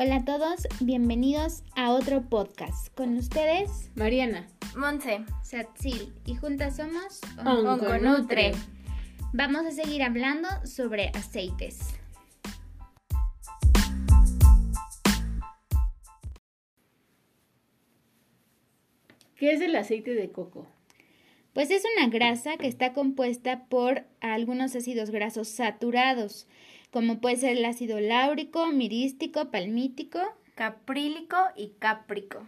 Hola a todos, bienvenidos a otro podcast. Con ustedes, Mariana, Monse, Satsil, y juntas somos Onconutre. Vamos a seguir hablando sobre aceites. ¿Qué es el aceite de coco? Pues es una grasa que está compuesta por algunos ácidos grasos saturados, como puede ser el ácido láurico, mirístico, palmítico, caprílico y cáprico.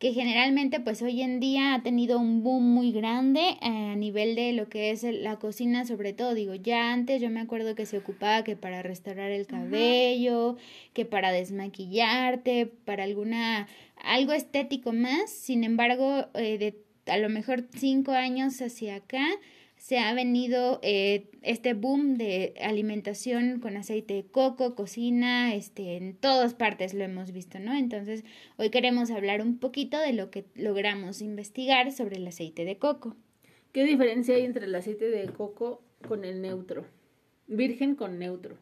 que generalmente pues hoy en día ha tenido un boom muy grande eh, a nivel de lo que es la cocina sobre todo digo ya antes yo me acuerdo que se ocupaba que para restaurar el cabello que para desmaquillarte para alguna algo estético más sin embargo eh, de a lo mejor cinco años hacia acá se ha venido eh, este boom de alimentación con aceite de coco, cocina, este, en todas partes lo hemos visto, ¿no? Entonces, hoy queremos hablar un poquito de lo que logramos investigar sobre el aceite de coco. ¿Qué diferencia hay entre el aceite de coco con el neutro? Virgen con neutro.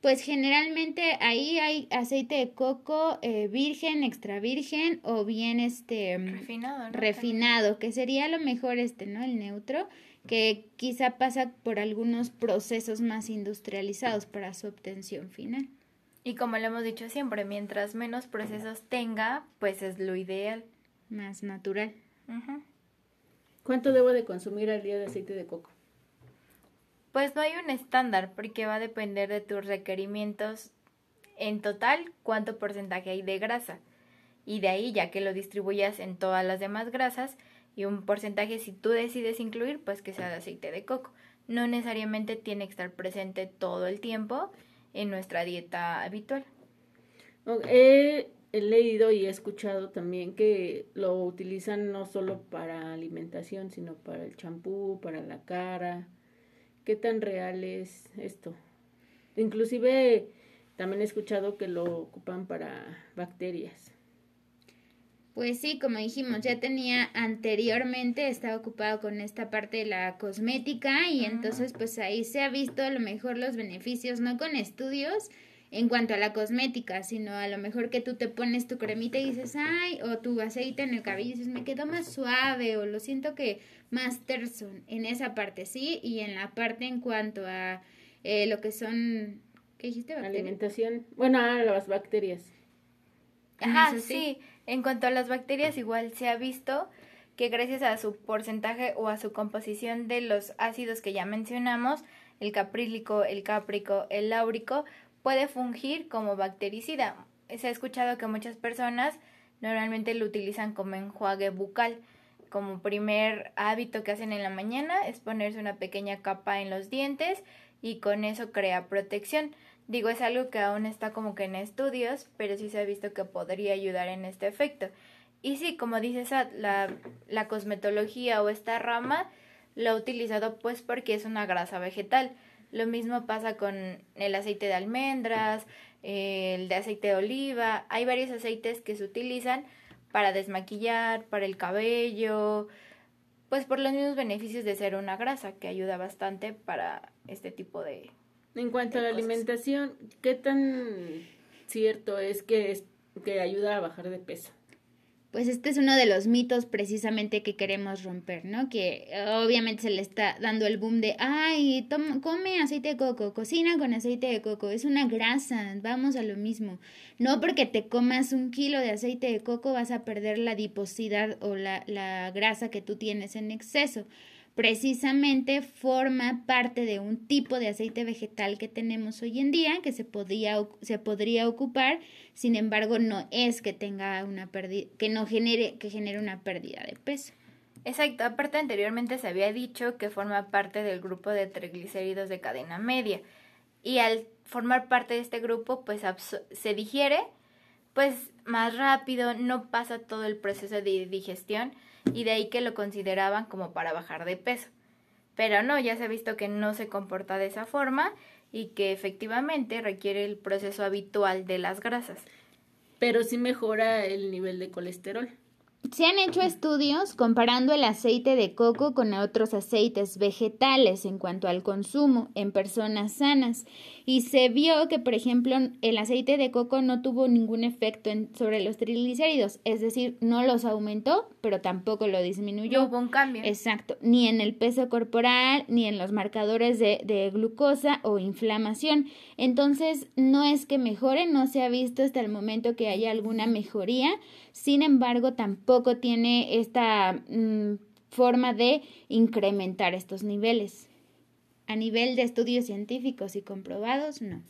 Pues generalmente ahí hay aceite de coco eh, virgen, extra virgen o bien este Refinado, ¿no? refinado, que sería a lo mejor este, ¿no? El neutro, que quizá pasa por algunos procesos más industrializados para su obtención final. Y como lo hemos dicho siempre, mientras menos procesos tenga, pues es lo ideal. más natural. ¿Cuánto debo de consumir al día de aceite de coco? Pues no hay un estándar porque va a depender de tus requerimientos en total cuánto porcentaje hay de grasa. Y de ahí ya que lo distribuyas en todas las demás grasas y un porcentaje si tú decides incluir pues que sea de aceite de coco. No necesariamente tiene que estar presente todo el tiempo en nuestra dieta habitual. He leído y he escuchado también que lo utilizan no solo para alimentación, sino para el champú, para la cara. ¿Qué tan real es esto? Inclusive también he escuchado que lo ocupan para bacterias. Pues sí, como dijimos, ya tenía anteriormente, estaba ocupado con esta parte de la cosmética y entonces pues ahí se ha visto a lo mejor los beneficios, no con estudios en cuanto a la cosmética, sino a lo mejor que tú te pones tu cremita y dices, ay, o tu aceite en el cabello y dices, me quedó más suave o lo siento que más terso en esa parte, ¿sí? Y en la parte en cuanto a eh, lo que son, ¿qué dijiste? ¿Bacterias? Alimentación. Bueno, ah, las bacterias. Ajá, Eso sí. sí. En cuanto a las bacterias, igual se ha visto que gracias a su porcentaje o a su composición de los ácidos que ya mencionamos, el caprílico, el cáprico, el láurico, puede fungir como bactericida. Se ha escuchado que muchas personas normalmente lo utilizan como enjuague bucal. Como primer hábito que hacen en la mañana es ponerse una pequeña capa en los dientes y con eso crea protección. Digo, es algo que aún está como que en estudios, pero sí se ha visto que podría ayudar en este efecto. Y sí, como dices, la, la cosmetología o esta rama lo ha utilizado pues porque es una grasa vegetal. Lo mismo pasa con el aceite de almendras, el de aceite de oliva. Hay varios aceites que se utilizan para desmaquillar, para el cabello, pues por los mismos beneficios de ser una grasa que ayuda bastante para este tipo de, En cuanto a la cosas. alimentación, ¿qué tan cierto es que, es que ayuda a bajar de peso? Pues este es uno de los mitos precisamente que queremos romper, ¿no? Que eh, obviamente se le está dando el boom de, ay, toma, come aceite de coco, cocina con aceite de coco, es una grasa, vamos a lo mismo. No porque te comas un kilo de aceite de coco vas a perder la adiposidad o la, la grasa que tú tienes en exceso. Precisamente forma parte de un tipo de aceite vegetal que tenemos hoy en día que se podría, se podría ocupar sin embargo, no es que tenga una pérdida, que no genere, que genere una pérdida de peso. Exacto, aparte anteriormente se había dicho que forma parte del grupo de triglicéridos de cadena media y al formar parte de este grupo pues se digiere pues más rápido, no pasa todo el proceso de digestión y de ahí que lo consideraban como para bajar de peso. Pero no, ya se ha visto que no se comporta de esa forma y que efectivamente requiere el proceso habitual de las grasas. Pero sí mejora el nivel de colesterol. Se han hecho estudios comparando el aceite de coco con otros aceites vegetales en cuanto al consumo en personas sanas y se vio que, por ejemplo, el aceite de coco no tuvo ningún efecto sobre los triglicéridos, es decir, no los aumentó, pero tampoco lo disminuyó. No hubo un cambio. Exacto, ni en el peso corporal, ni en los marcadores de, de glucosa o inflamación. Entonces, no es que mejore, no se ha visto hasta el momento que haya alguna mejoría, sin embargo, tampoco tiene esta mm, forma de incrementar estos niveles. A nivel de estudios científicos y comprobados, no.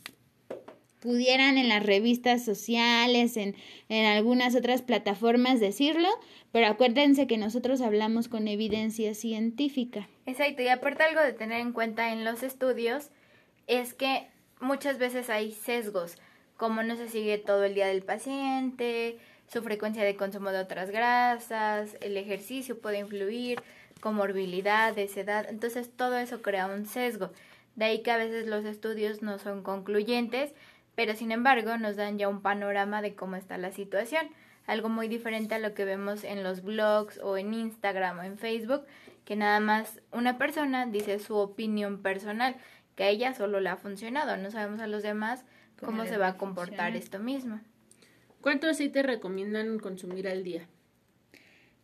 Pudieran en las revistas sociales, en, en algunas otras plataformas decirlo, pero acuérdense que nosotros hablamos con evidencia científica. Exacto, y aparte algo de tener en cuenta en los estudios es que muchas veces hay sesgos, como no se sigue todo el día del paciente, su frecuencia de consumo de otras grasas, el ejercicio puede influir, comorbilidades, edad, entonces todo eso crea un sesgo. De ahí que a veces los estudios no son concluyentes, pero sin embargo nos dan ya un panorama de cómo está la situación, algo muy diferente a lo que vemos en los blogs o en Instagram o en Facebook, que nada más una persona dice su opinión personal, que a ella solo le ha funcionado, no sabemos a los demás cómo se va a comportar esto mismo. ¿Cuánto aceite recomiendan consumir al día?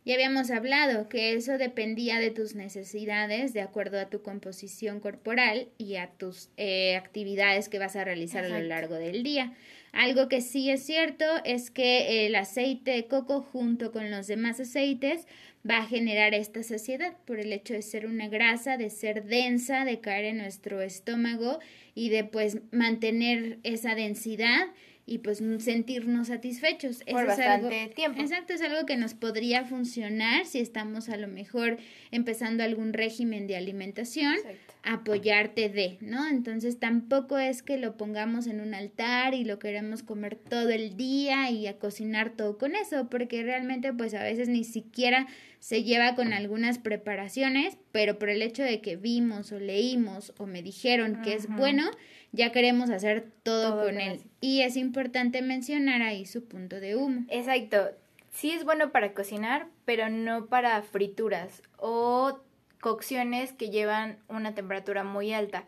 Ya habíamos hablado que eso dependía de tus necesidades, de acuerdo a tu composición corporal y a tus eh, actividades que vas a realizar a lo largo del día. Algo que sí es cierto es que el aceite de coco junto con los demás aceites va a generar esta saciedad por el hecho de ser una grasa, de ser densa, de caer en nuestro estómago y de pues mantener esa densidad y pues sentirnos satisfechos. Por bastante tiempo. Exacto, es algo que nos podría funcionar si estamos a lo mejor empezando algún régimen de alimentación, apoyarte de, ¿no? Entonces tampoco es que lo pongamos en un altar y lo queremos comer todo el día y a cocinar todo con eso, porque realmente pues a veces ni siquiera se lleva con algunas preparaciones, pero por el hecho de que vimos o leímos o me dijeron que es bueno, ya queremos hacer todo, con él. Y es importante mencionar ahí su punto de humo. Exacto. Sí es bueno para cocinar, pero no para frituras o cocciones que llevan una temperatura muy alta,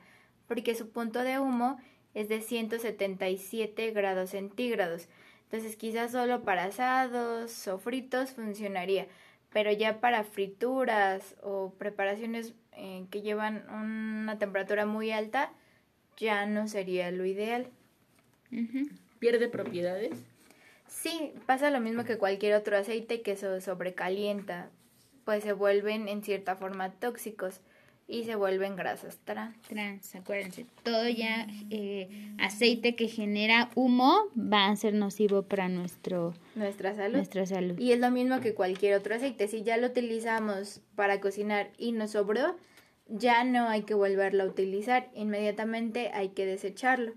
porque su punto de humo es de 177 grados centígrados. Entonces quizás solo para asados o fritos funcionaría, pero ya para frituras o preparaciones eh, que llevan una temperatura muy alta, ya no sería lo ideal. ¿Pierde propiedades? Sí, pasa lo mismo que cualquier otro aceite que se sobrecalienta, pues se vuelven en cierta forma tóxicos y se vuelven grasas trans. Trans, acuérdense, todo ya eh, aceite que genera humo va a ser nocivo para nuestro, nuestra salud. nuestra salud. Y es lo mismo que cualquier otro aceite. Si ya lo utilizamos para cocinar y nos sobró, ya no hay que volverlo a utilizar, inmediatamente hay que desecharlo.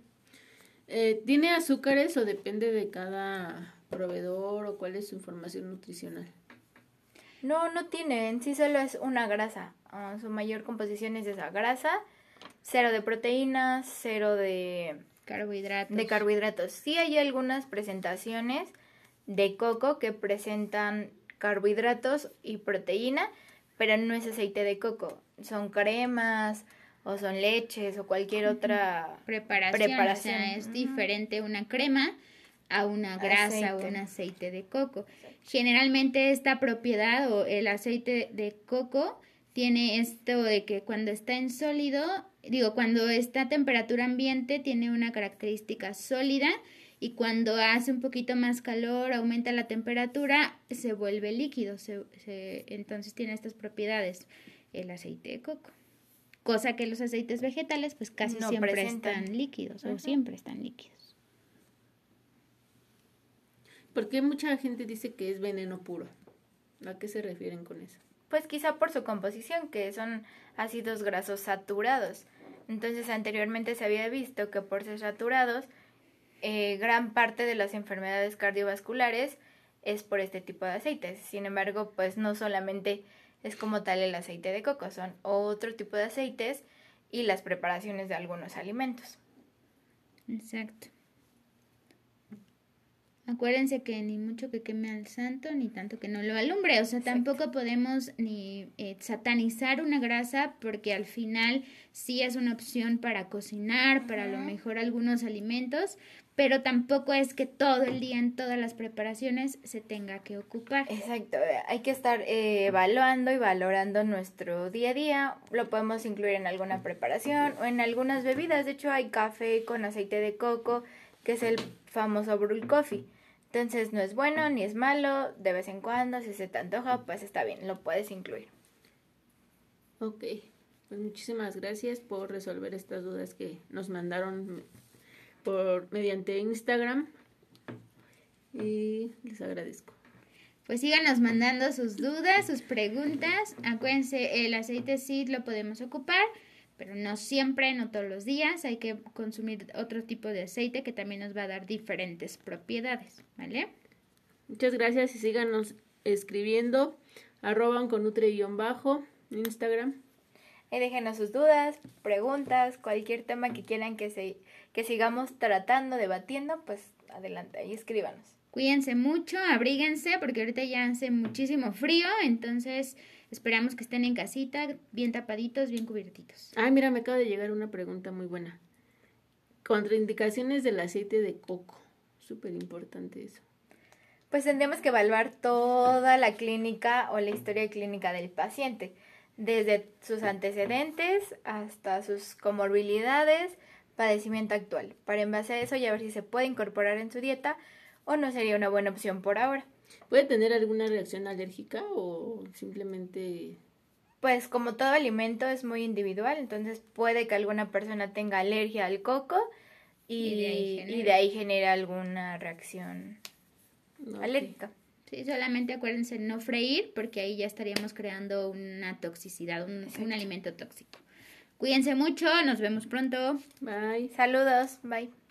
Eh, ¿Tiene azúcares o depende de cada proveedor o cuál es su información nutricional? No, no tiene, en sí solo es una grasa. Ah, su mayor composición es esa grasa, cero de proteínas, cero de carbohidratos. De carbohidratos. Sí hay algunas presentaciones de coco que presentan carbohidratos y proteína, pero no es aceite de coco son cremas o son leches o cualquier otra preparación. O sea, es diferente una crema a una grasa o un aceite de coco. Generalmente esta propiedad o el aceite de coco tiene esto de que cuando está en sólido, digo, cuando está a temperatura ambiente tiene una característica sólida y cuando hace un poquito más calor, aumenta la temperatura, se vuelve líquido, entonces tiene estas propiedades el aceite de coco. Cosa que los aceites vegetales pues casi siempre están líquidos o siempre están líquidos. ¿Por qué mucha gente dice que es veneno puro? ¿A qué se refieren con eso? Pues quizá por su composición, que son ácidos grasos saturados. Entonces anteriormente se había visto que por ser saturados, eh, gran parte de las enfermedades cardiovasculares es por este tipo de aceites. Sin embargo, pues no solamente es como tal el aceite de coco, son otro tipo de aceites y las preparaciones de algunos alimentos. Exacto. Acuérdense que ni mucho que queme al santo, ni tanto que no lo alumbre. O sea, tampoco podemos ni eh, satanizar una grasa porque al final sí es una opción para cocinar, para a lo mejor algunos alimentos, pero tampoco es que todo el día en todas las preparaciones se tenga que ocupar. Exacto, hay que estar eh, evaluando y valorando nuestro día a día. Lo podemos incluir en alguna preparación o en algunas bebidas. De hecho, hay café con aceite de coco, que es el famoso brew coffee entonces no es bueno ni es malo, de vez en cuando, si se te antoja, pues está bien, lo puedes incluir. Ok, pues muchísimas gracias por resolver estas dudas que nos mandaron por mediante Instagram y les agradezco. Pues síganos mandando sus dudas, sus preguntas. Acuérdense, el aceite sí lo podemos ocupar pero no siempre, no todos los días. Hay que consumir otro tipo de aceite que también nos va a dar diferentes propiedades, ¿vale? Muchas gracias y síganos escribiendo arroban con nutre-bajo Instagram. Y déjenos sus dudas, preguntas, cualquier tema que quieran que, se, que sigamos tratando, debatiendo, pues adelante, ahí escríbanos. Cuídense mucho, abríguense, porque ahorita ya hace muchísimo frío, entonces Esperamos que estén en casita, bien tapaditos, bien cubiertitos. Ay, mira, me acaba de llegar una pregunta muy buena. Contraindicaciones del aceite de coco. Súper importante eso. Pues tendríamos que evaluar toda la clínica o la historia clínica del paciente, desde sus antecedentes hasta sus comorbilidades, padecimiento actual, para en base a eso ya ver si se puede incorporar en su dieta o no sería una buena opción por ahora. ¿Puede tener alguna reacción alérgica o simplemente... Pues como todo alimento es muy individual, entonces puede que alguna persona tenga alergia al coco y, de, ahí genera alguna reacción alérgica. Sí, solamente acuérdense no freír porque ahí ya estaríamos creando una toxicidad, un, un alimento tóxico. Cuídense mucho, nos vemos pronto. Bye. Saludos, bye.